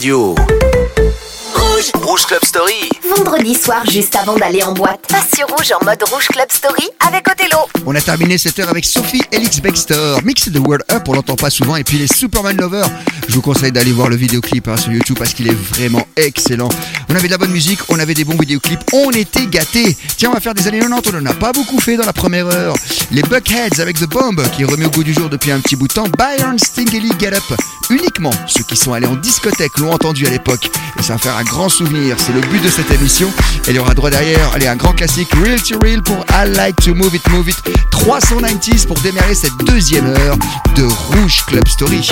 radio. Rouge. Club Story. Vendredi soir, juste avant d'aller en boîte, passe sur Rouge en mode Rouge Club Story avec Othello. On a terminé cette heure avec Sophie Elix Baxter. Mix the World Up, on l'entend pas souvent. Et puis les Superman Lovers. Je vous conseille d'aller voir le vidéoclip hein, sur YouTube parce qu'il est vraiment excellent. On avait de la bonne musique, on avait des bons vidéoclips, on était gâtés. Tiens, on va faire des années 90, on en a pas beaucoup fait dans la première heure. Les Buckheads avec The Bomb, qui est remis au goût du jour depuis un petit bout de temps. Byron Stingley Get Up. Uniquement ceux qui sont allés en discothèque l'ont entendu à l'époque. Et ça va faire un grand souvenir. C'est le but de cette émission. Et il y aura droit derrière, un grand classique, Real to Real pour I Like to Move It, Move It. 390 pour démarrer cette deuxième heure de Rouge Club Story.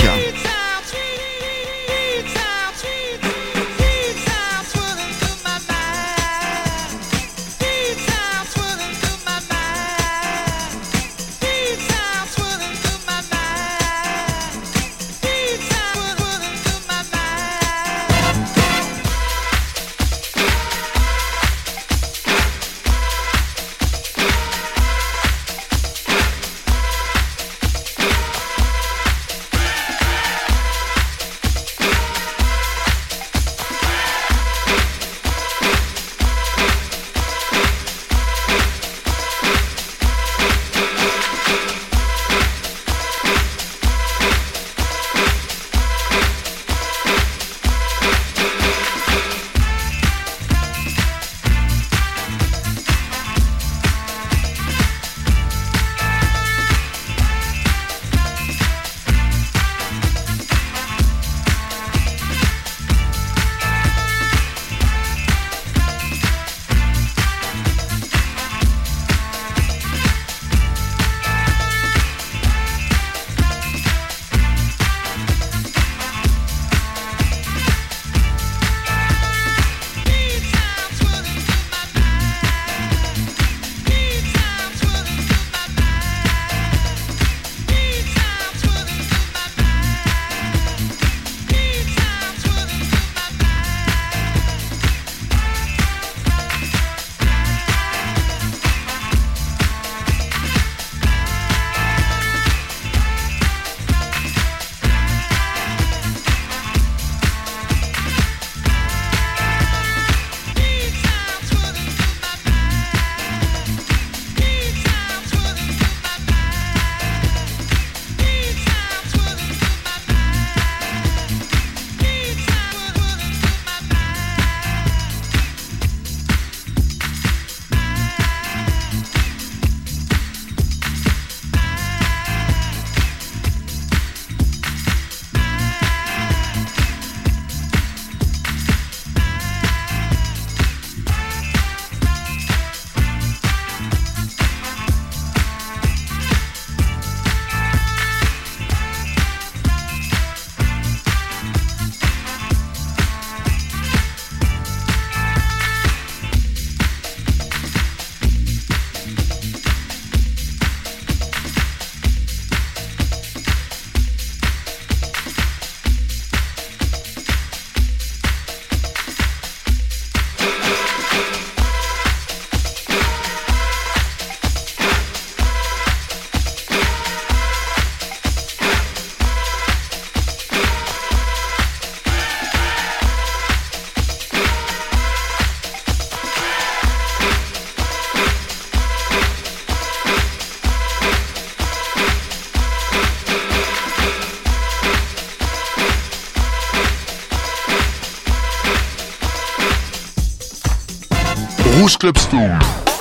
Rouge Club Story.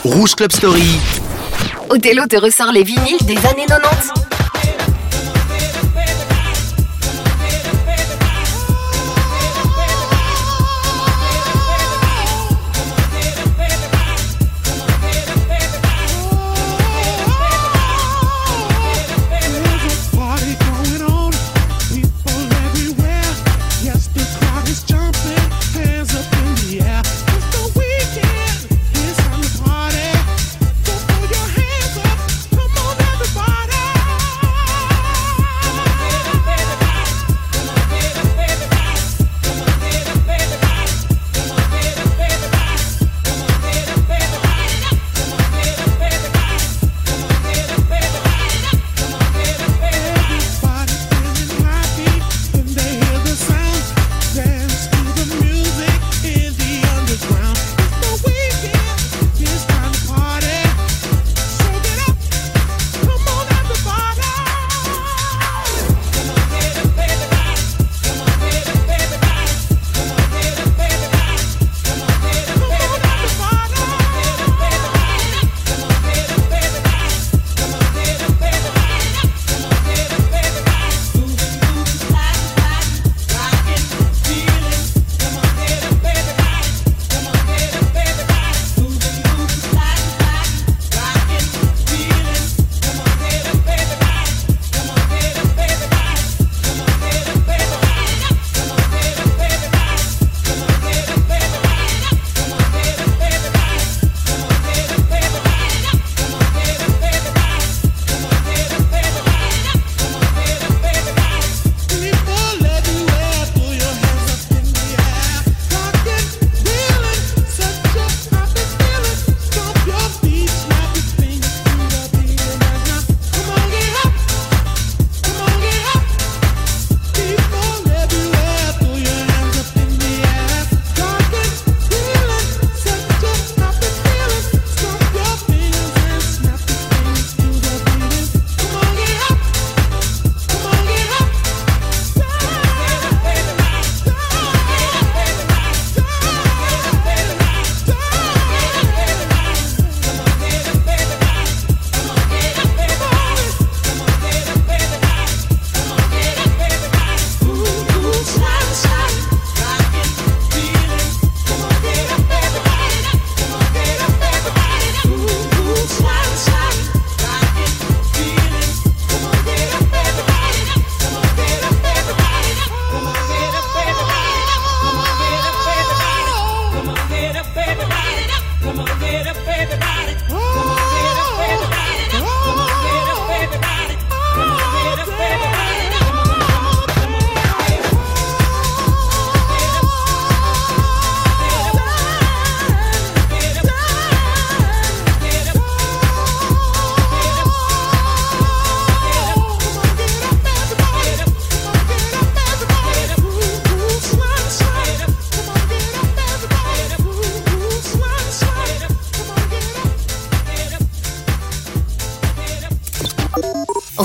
Rouge Club Story. Othello te ressort les vinyles des années 90.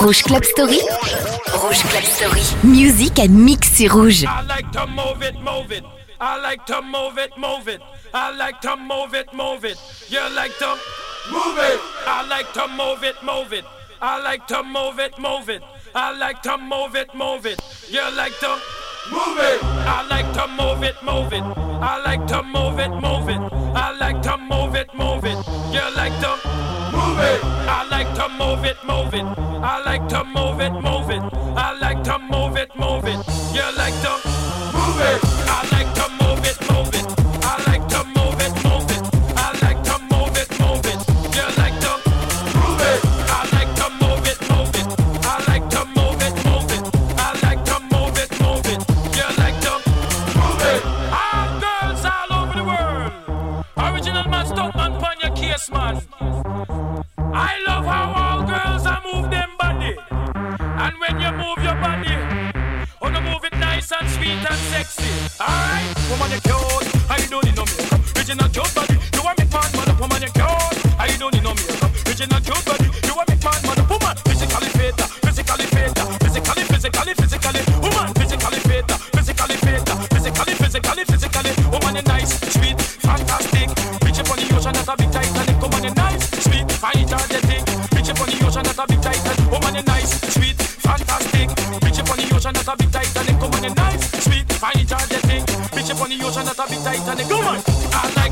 Rouge Club Story. Rouge Club Story. Music and mix sur Rouge. I like to move it, move it. I like to move it, move it. I like to move it, move it. You like to move it. I like to move it, move it. I like to move it, move it. I like to move it, move it. You like to move it. I like to move it, move it. I like to move it, move it. I like to move it, move it. You like to move it. I like to move it, move it. I like to move it, move it. I like to move it, move it. You like to move it. I like to move it, move it. I like to move it, move it. I like to move it, move it. You like to move it. I like to move it, move it. I like to move it, move it. I like to move it, move it. You like to move it. All girls all over the world. Original man, stop man, pon your case, man. I and sweet and sexy. Alright, woman you cute, you don't need no makeup. Original cute body, sweet, fine, energetic. Reach up on the ocean, that's a big Titanic, woman. I like to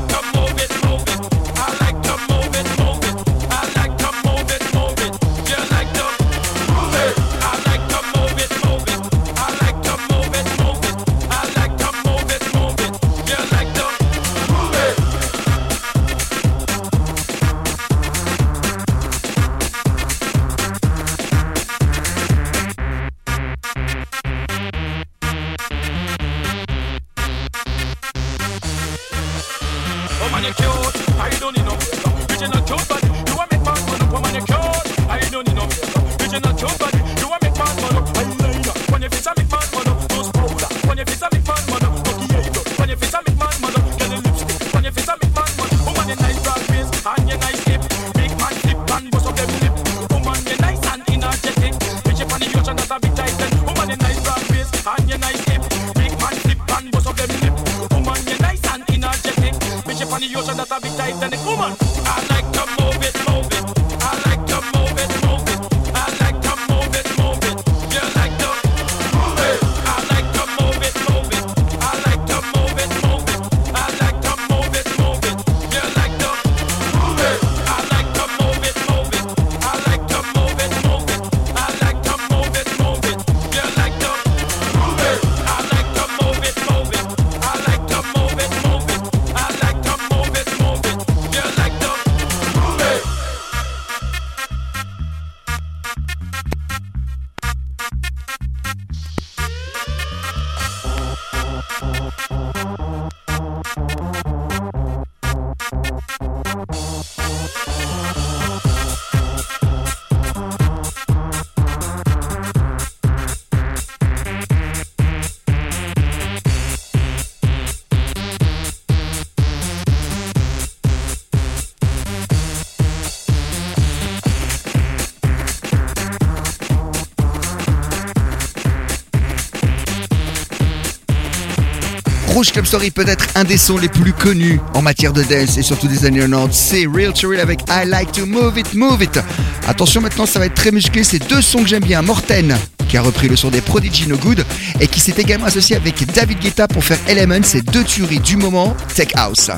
Club Story peut être un des sons les plus connus en matière de dance et surtout des années 90. C'est Real to avec I Like to Move It, Move It. Attention maintenant, ça va être très musclé. C'est deux sons que j'aime bien. Morten, qui a repris le son des Prodigy No Good et qui s'est également associé avec David Guetta pour faire Element. C'est deux tueries du moment. Tech House.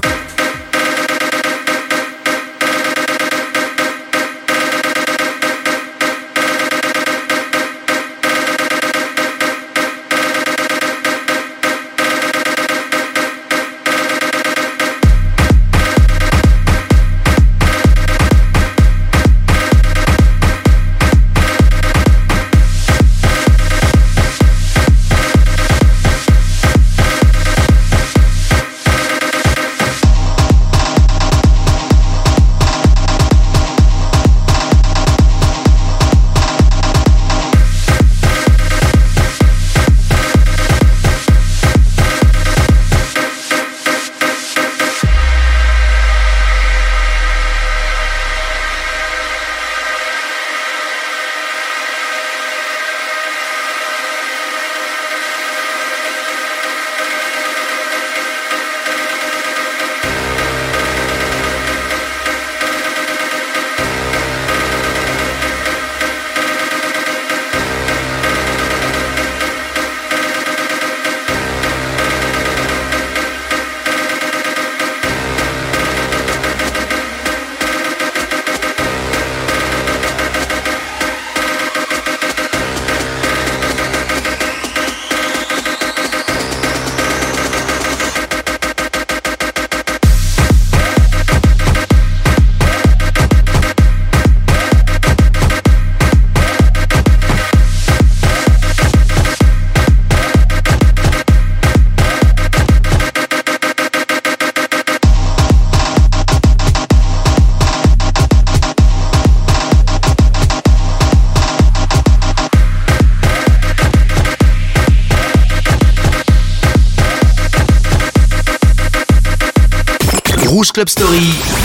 Club Story.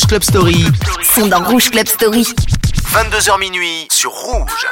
Rouge Club Story. Sont dans Rouge Club Story. 22h minuit sur Rouge.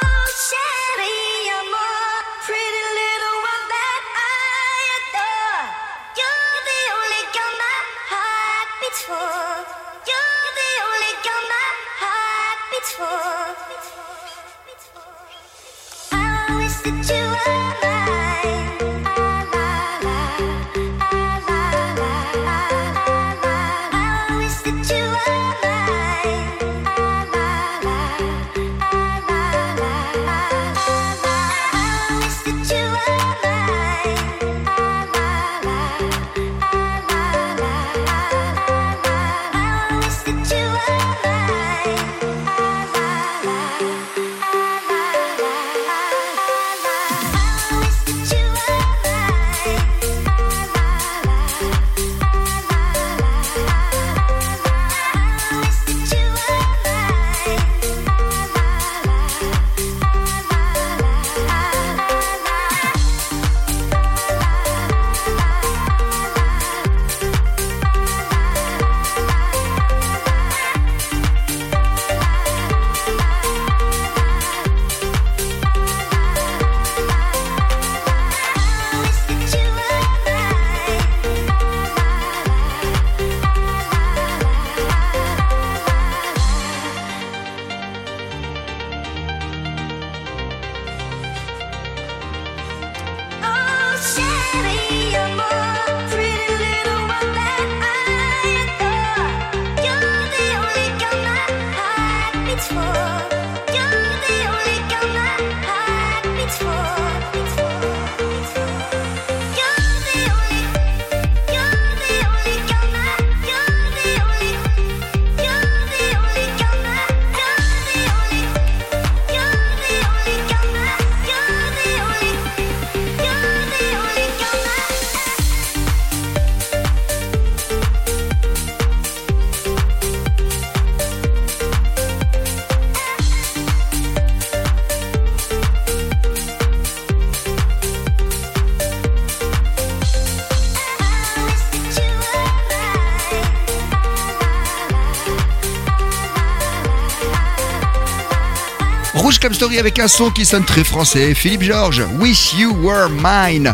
Rouge Club Story avec un son qui sonne très français. Philippe Georges, Wish You Were Mine.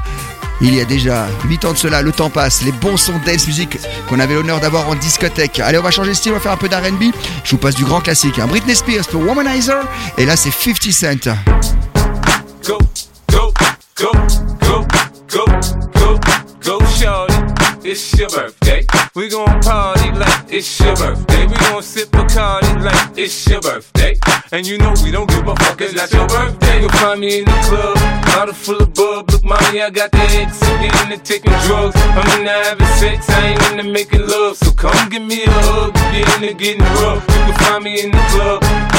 Il y a déjà 8 ans de cela, le temps passe, les bons sons dance music qu'on avait l'honneur d'avoir en discothèque. Allez, on va changer de style, on va faire un peu d'R&B. Je vous passe du grand classique, hein. Britney Spears pour Womanizer, et là c'est 50 Cent. Go, go, go, go, go, go, go, shorty. It's your birthday. We gon' party like it's your birthday. We gon' sip Bacardi like it's your birthday. And you know we don't give a fuck, it's not your birthday. You'll find me in the club, bottle full of bub. Look, mommy, I got the X. I'm into taking drugs. I'm into having sex, I ain't into making love. So come give me a hug, get into getting rough. You can find me in the club,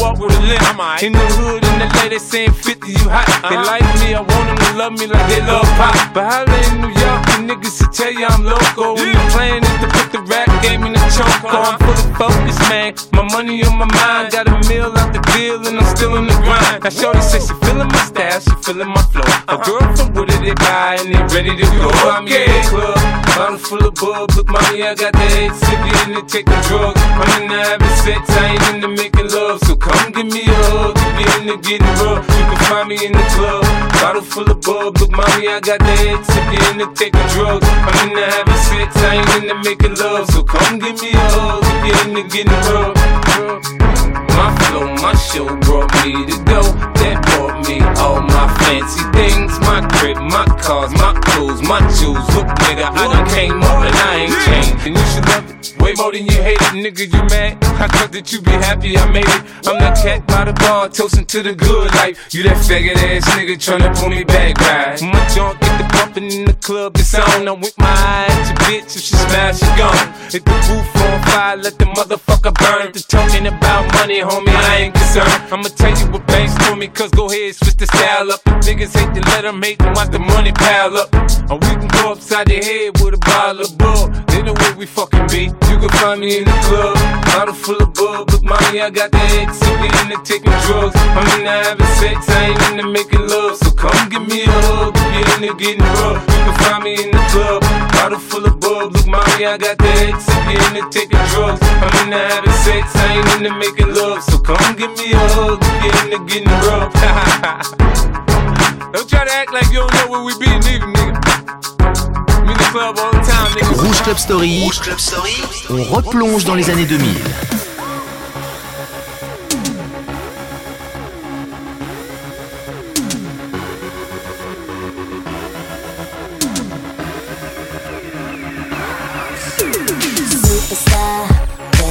walk with a limp. In the hood, in the lady saying 50, you hot. They uh-huh. like me, I want them to love me like they love pop. But holla in New York, the niggas to tell you I'm local. When the plan is to put the rap game in the choke. Uh-huh. I'm fully focused, man. My money on my mind, got a meal out the deal, and I'm still in the grind. Now, Shorty says she feeling my style, she feeling my flow. A uh-huh. girl from Wooded, they buy, and they ready to go. I'm in the club, bottle full of bub. Look, mommy, I got the head sippy into taking drugs. I'm in the having sex, I ain't into making love. So come give me a hug, get into getting rough. You can find me in the club, bottle full of bub. Look, mommy, I got the head sippy into taking drugs. I'm in the having sex, I ain't into making love. So come give me a hug, get into getting rough. My flow, my show brought me to go. That me all my fancy things. My crib, my cars, my clothes, my shoes. Look, nigga, I done came up and I ain't changed. And you should love it way more than you hate it, nigga. You mad? I thought that you be happy I made it. I'm that cat by the bar, toasting to the good life. You that faggot ass nigga tryna pull me back, right? My junk get the bumping in the club, it's on. I'm with my eye at your bitch, if she smash, she gone. Hit the roof on fire, let the motherfucker burn. The talking about money, homie, I ain't concerned. I'ma tell you what banks told me, cause go ahead, switch the style up. If niggas hate to let them hate them, watch the money pile up. Or we can go upside the head with a bottle of bull. They know where we fucking be. You can find me in the club, bottle full of bub. Look, mommy, I got the X, so we into taking drugs. I'm into having sex, I ain't into making love. So come give me a hug, get into getting rough. You can find me in the club, bottle full of bub. Look, mommy, I got the X, we into taking drugs. I'm into having sex, I ain't into making love. So come give me a hug, get into getting rough. don't try to act like you don't know where we be, nigga, nigga. I'm in the club all the time, nigga. Rouge Club Story. Rouge Club Story. On replonge dans les années 2000.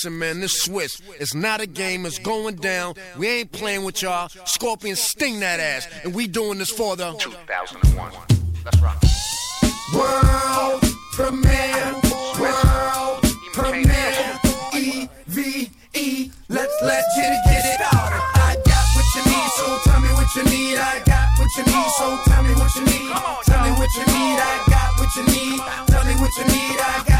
Listen, man, this Swizz. It's not a game. It's going down. We ain't playing with y'all. Scorpion sting that ass. And we doing this for the 2001. Let's rock. World premiere. World premiere. E V E. Let's get it, get it started. I got what you need, so tell me what you need. I got what you need, so tell me what you need. Tell me what you need. I got what you need. Tell me what you need. I got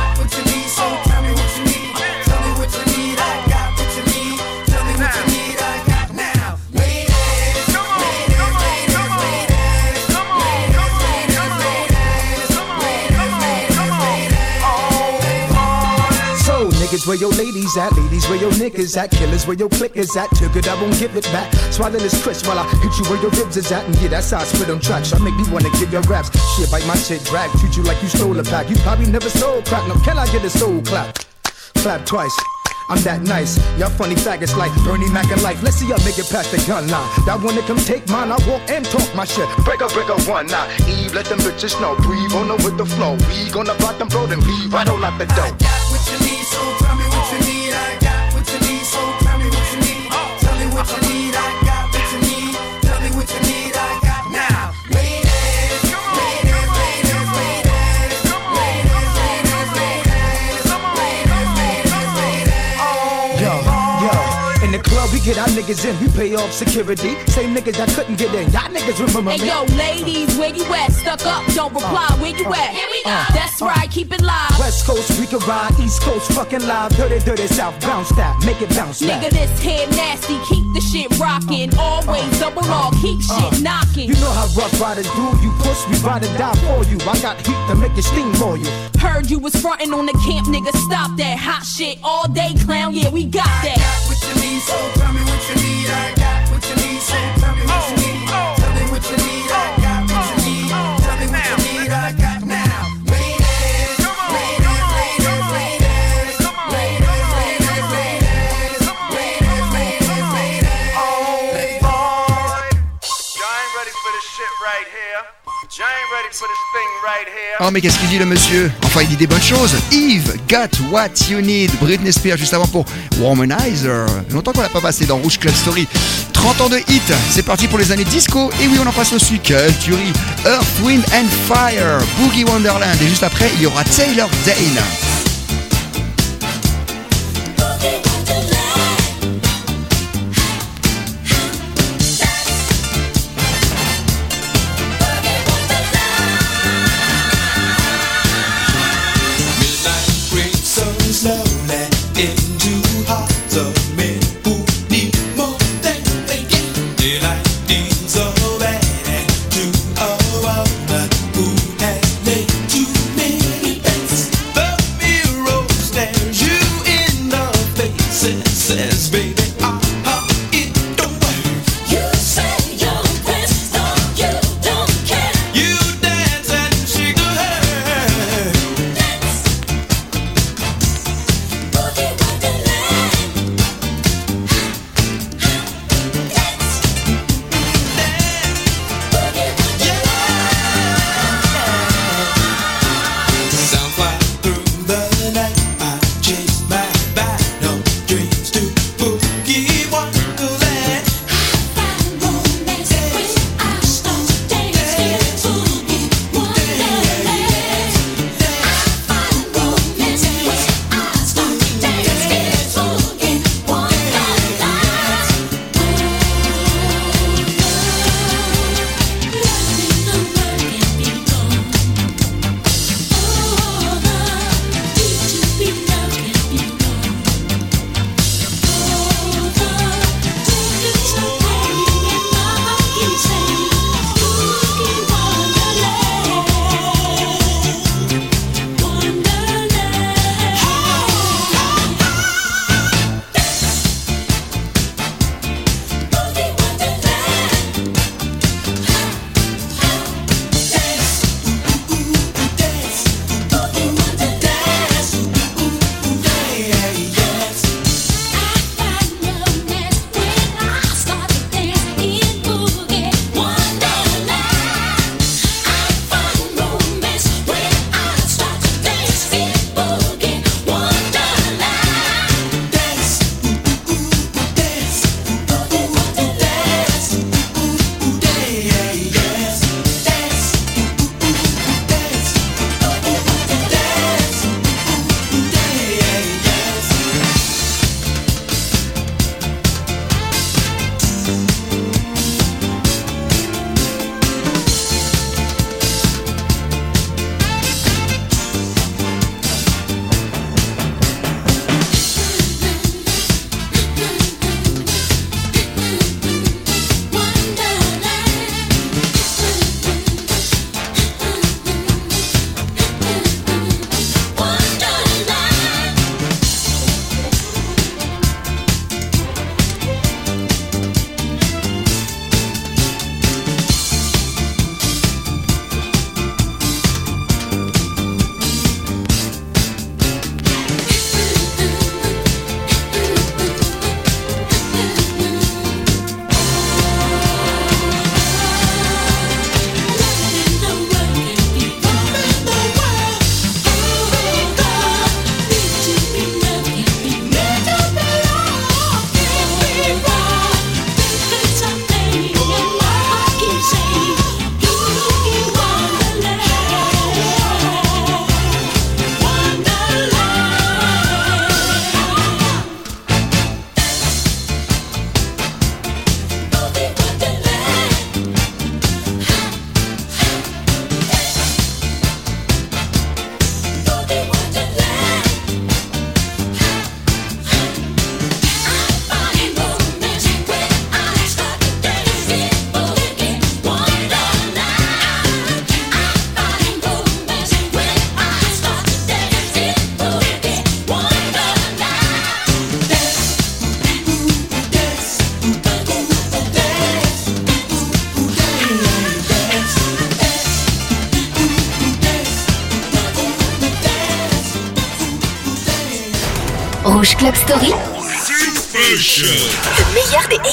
so niggas, where your ladies at? Ladies, where your niggas at? Killers, where your clickers at? Took it, I won't give it back. Swallow this crisp while I hit you where your ribs is at. And yeah, that's how I spit on tracks. I make me wanna give your raps. Shit, bite my shit, drag. Treat you like you stole a pack. You probably never sold crack. No, can I get a soul clap? Clap twice. I'm that nice. Y'all funny faggots like Bernie Mac and life. Let's see y'all make it past the gun line. That wanna come take mine, I walk and talk my shit. Break up, break up one now. Eve, let them bitches know. Breathe on them with the flow. We gonna block them, bro, then leave on out the door like get our niggas in. We pay off security. Same niggas that couldn't get in. Y'all niggas remember Hey me. yo, ladies, where you at? Stuck up, don't reply. Where you at? Here we uh, go. That's right, keep it live. West Coast, we can ride. East Coast, fucking live. Dirty, dirty South. Bounce that. Make it bounce back. Nigga, this head nasty, keep the shit rocking. Always double R, keep shit knocking. You know how rough riders do. You push, me, ride and die for you. I got heat to make it sting for you. Heard you was frontin' on the camp, nigga. Stop that hot shit all day, clown. Yeah, we got I that. Need, so tell me what you need. I got Oh mais qu'est-ce qu'il dit le monsieur? Enfin il dit des bonnes choses. Yves, Got What You Need. Britney Spears juste avant pour Womanizer. Longtemps qu'on l'a pas passé dans Rouge Club Story. 30 ans de hit. C'est parti pour les années disco. Et oui on en passe aussi. Quelle tuerie. Earth, Wind and Fire. Boogie Wonderland. Et juste après il y aura Taylor Dane.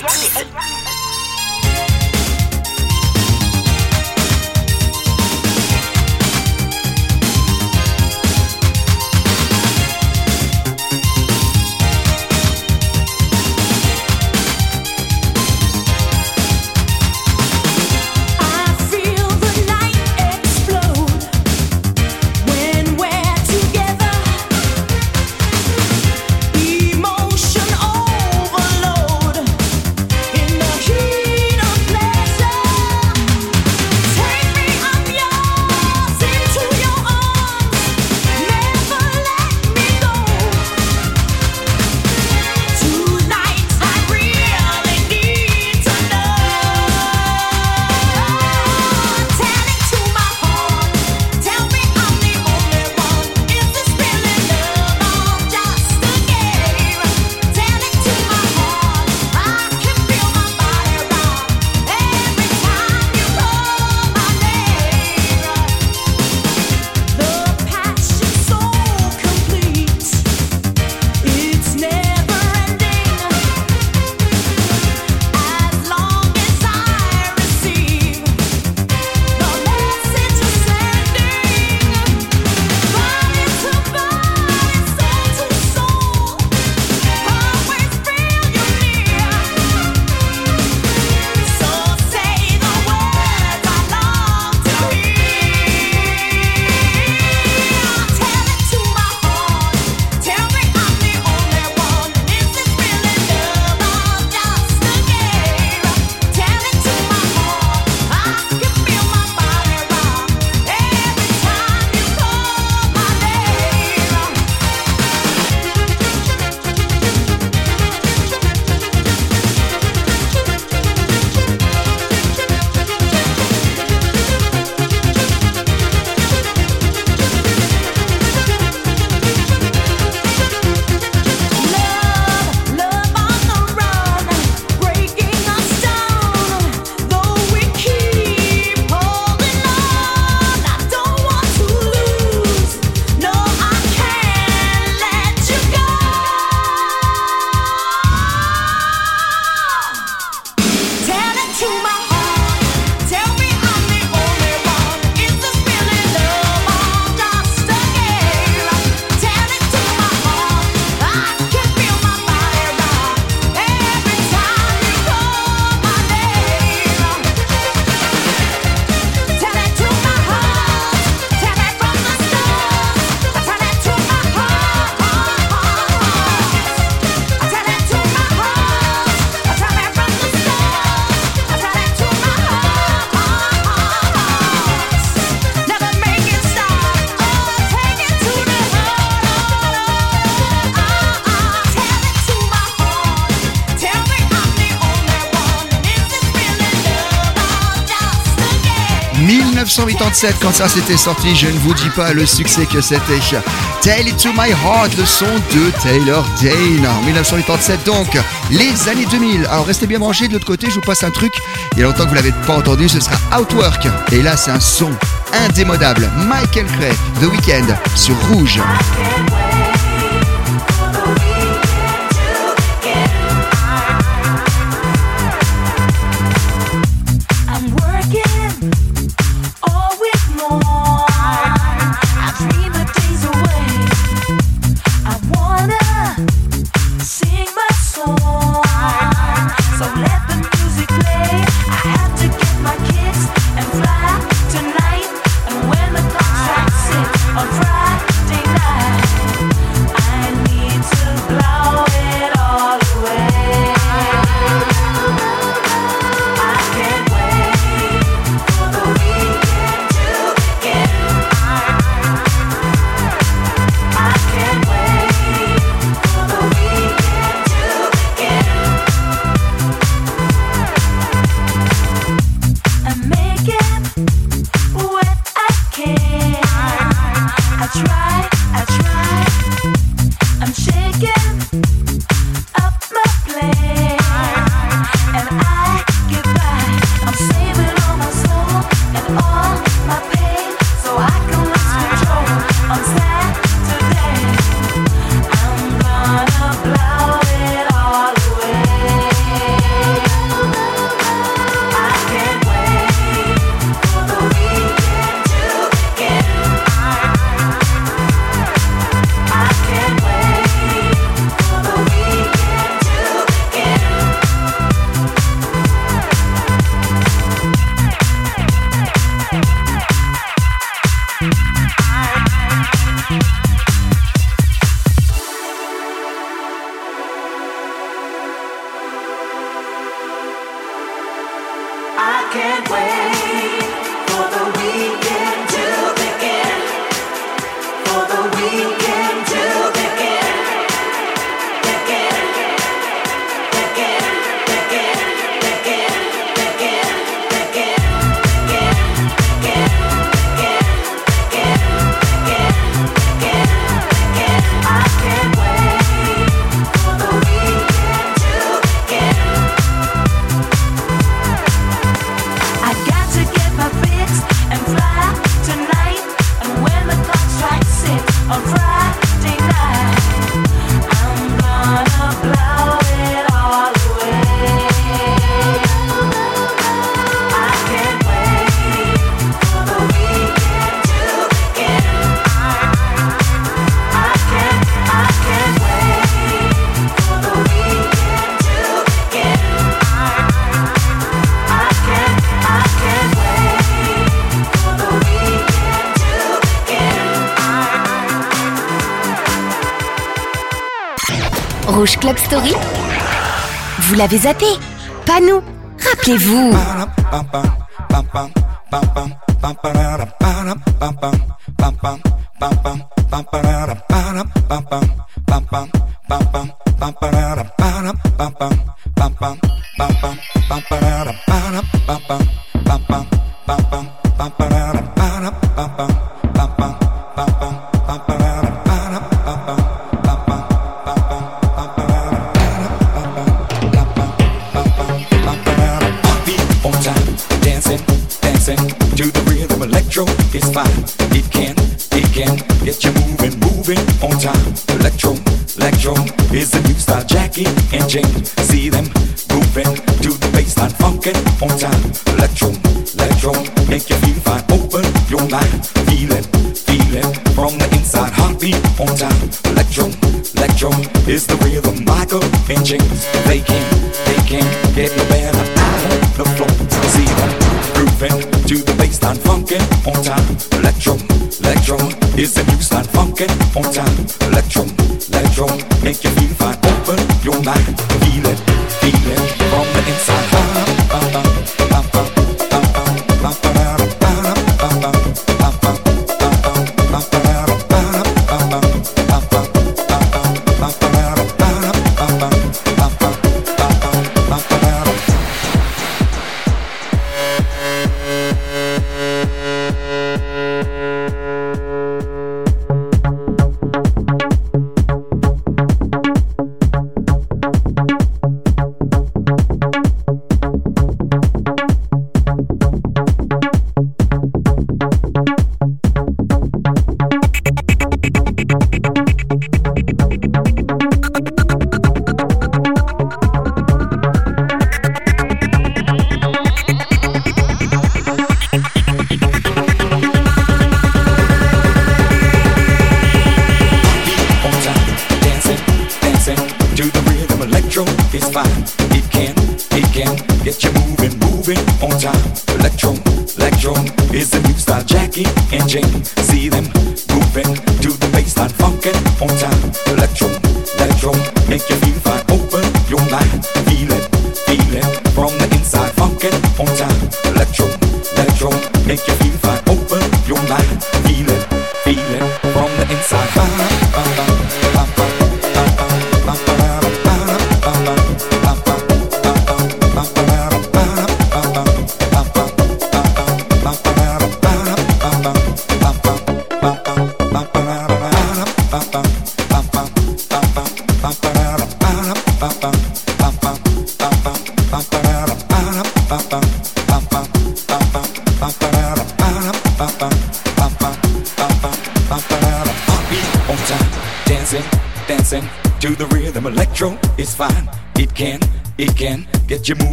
Mix. 1987 quand ça s'était sorti. Je ne vous dis pas le succès que c'était. Tale It to My Heart, le son de Taylor Dane. 1987 donc, les années 2000. Alors restez bien branchés, de l'autre côté je vous passe un truc. Il y a longtemps que vous l'avez pas entendu, ce sera Outwork. Et là c'est un son indémodable. Michael Cray, The Weeknd, sur Rouge. l'avez zappé. Pas nous. Rappelez-vous. control. Make you feel fine. Open your mind. Feel it, feel it from the inside. Heartbeat on time. Electro, electro is the rhythm. Michael and James, they can't, they can't get no better. The floor, see them grooving to the baseline. Funkin' on time. Electro, electro is the new style. Funkin' on time. Electro, electro make you feel fine. Open your mind. Feel it, feel it from the inside.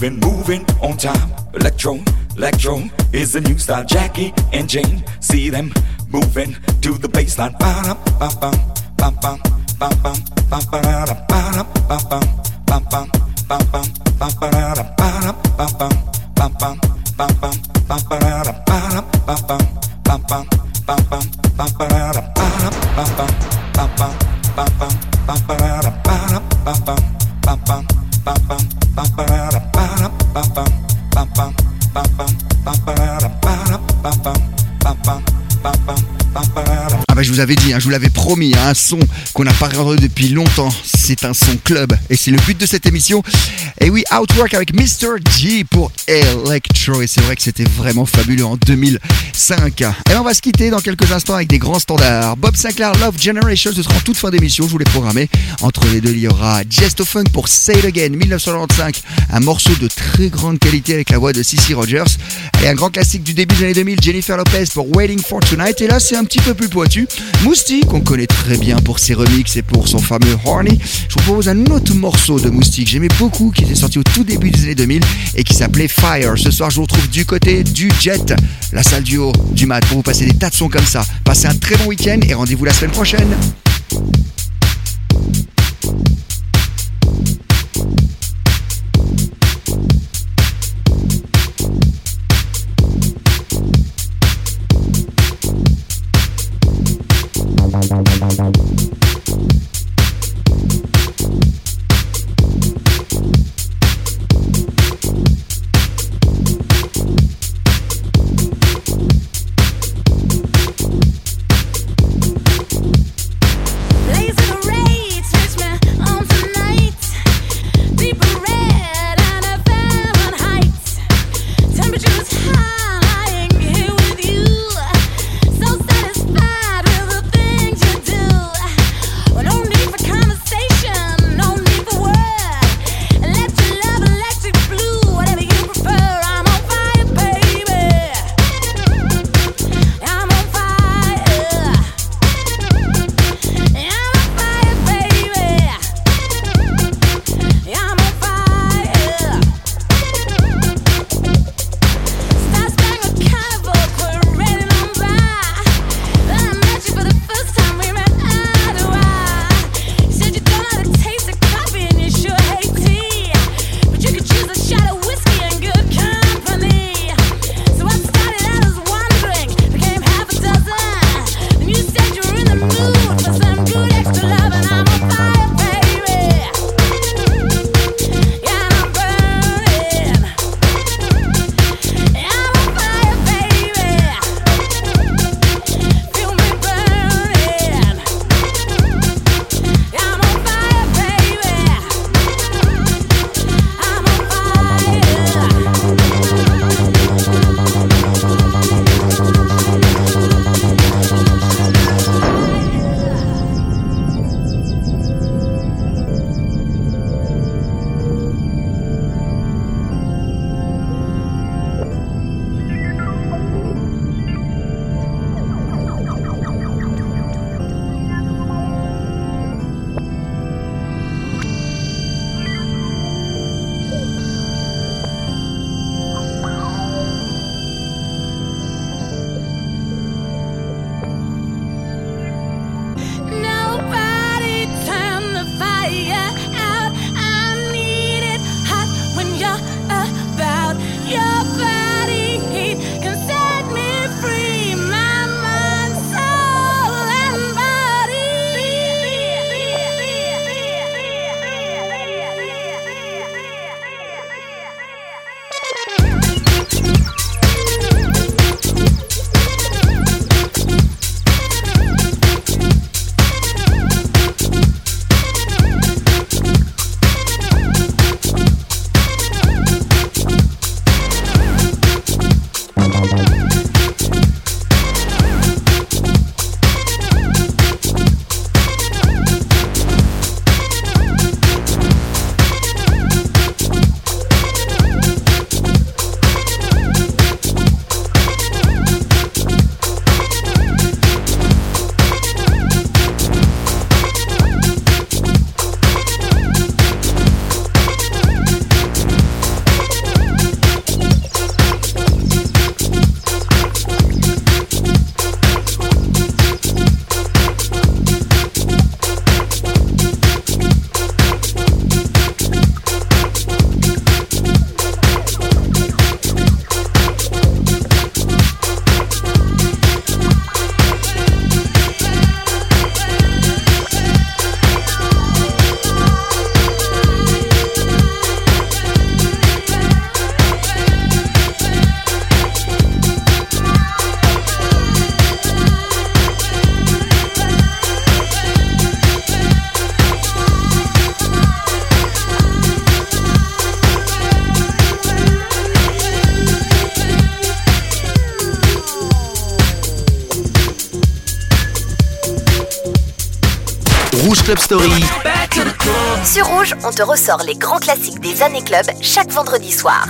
moving, moving on time. Electro, electro is the new style. Jackie and Jane, see them moving to the baseline. Bam, bam, bam, bam, bam, bam, bam. Vous dit, hein, je vous l'avais promis, hein, un son qu'on n'a pas entendu depuis longtemps, c'est un son club et c'est le but de cette émission. Et oui, Outwork avec Mr. G pour Electro et c'est vrai que c'était vraiment fabuleux en 2005. Et on va se quitter dans quelques instants avec des grands standards. Bob Sinclair Love Generation, ce sera en toute fin d'émission, je vous l'ai programmé. Entre les deux, il y aura Just Funk pour Say It Again 1995, un morceau de très grande qualité avec la voix de Cissy Rogers. Et un grand classique du début des années 2000, Jennifer Lopez pour Waiting for Tonight. Et là, c'est un petit peu plus pointu. Moustique, qu'on connaît très bien pour ses remixes et pour son fameux Horny. Je vous propose un autre morceau de Moustique, j'aimais beaucoup, qui était sorti au tout début des années 2000 et qui s'appelait Fire. Ce soir, je vous retrouve du côté du Jet, la salle du haut du mat, pour vous passer des tas de sons comme ça. Passez un très bon week-end et rendez-vous la semaine prochaine. Sur Rouge, on te ressort les grands classiques des années club chaque vendredi soir.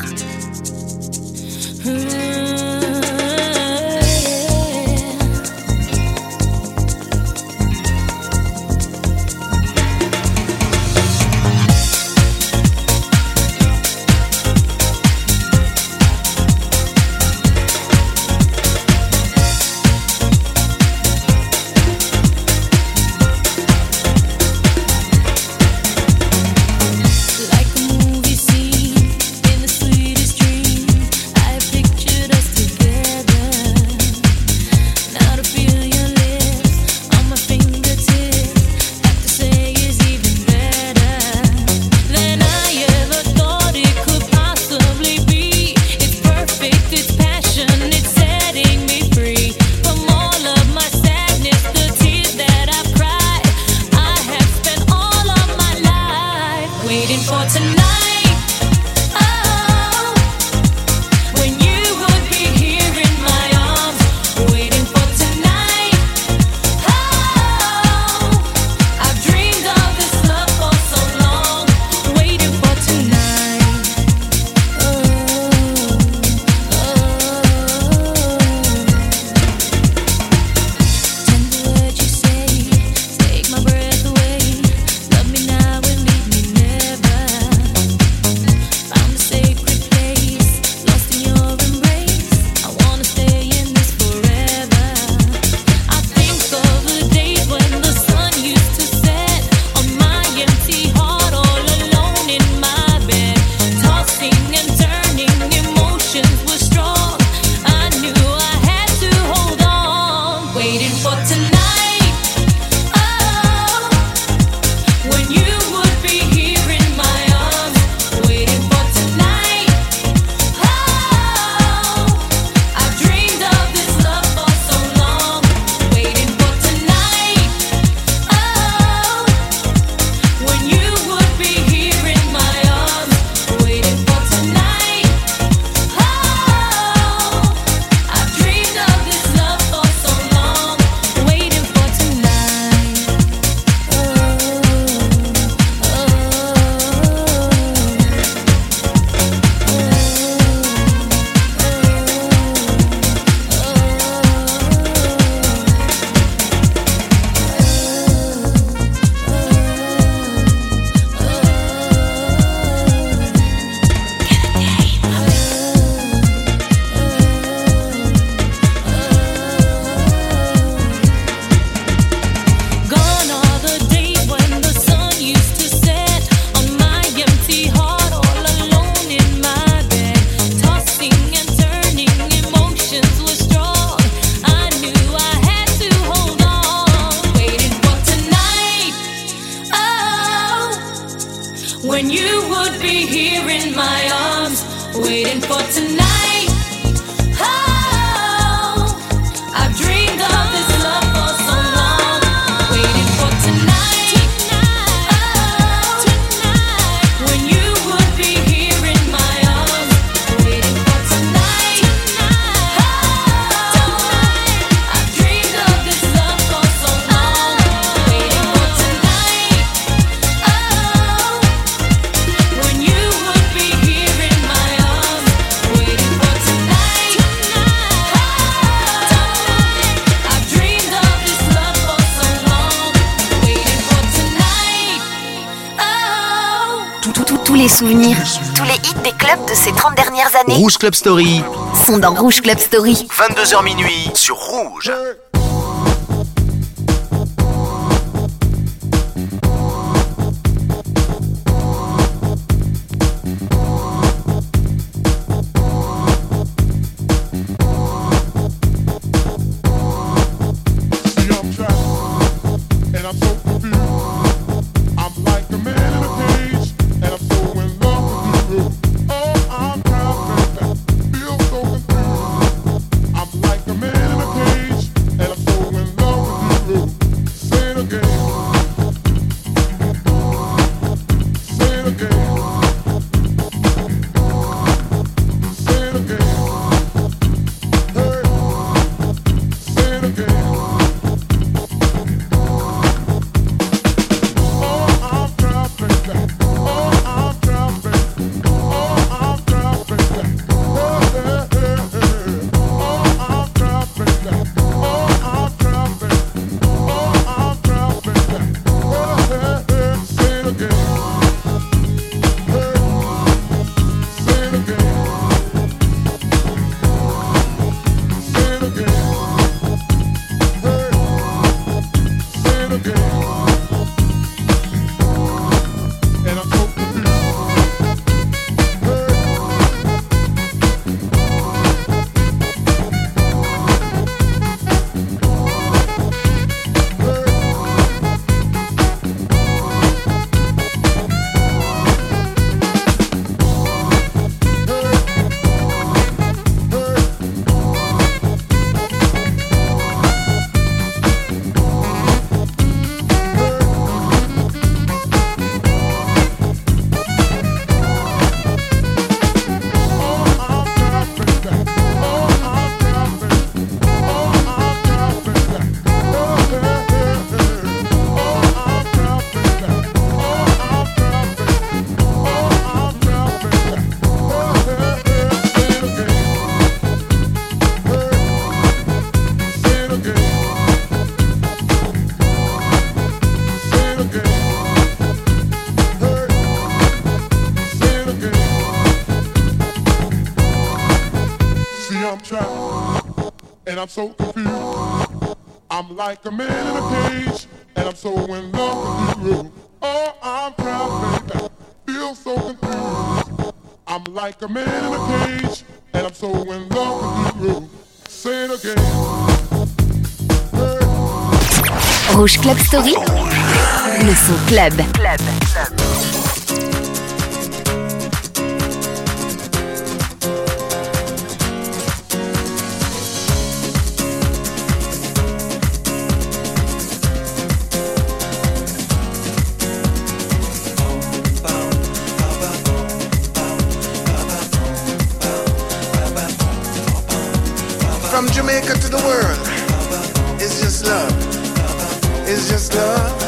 Rouge Club Story. Sont dans Rouge Club Story. 22h minuit sur Rouge. and I'm so confused. I'm like a man in a cage, and I'm so in love with you. Oh, I'm proud, baby, feel so confused. I'm like a man in a cage, and I'm so in love with you. Say it again. Hey. Rouge Club Story, le son club. club. club. Jamaica to the world. It's just love. It's just love.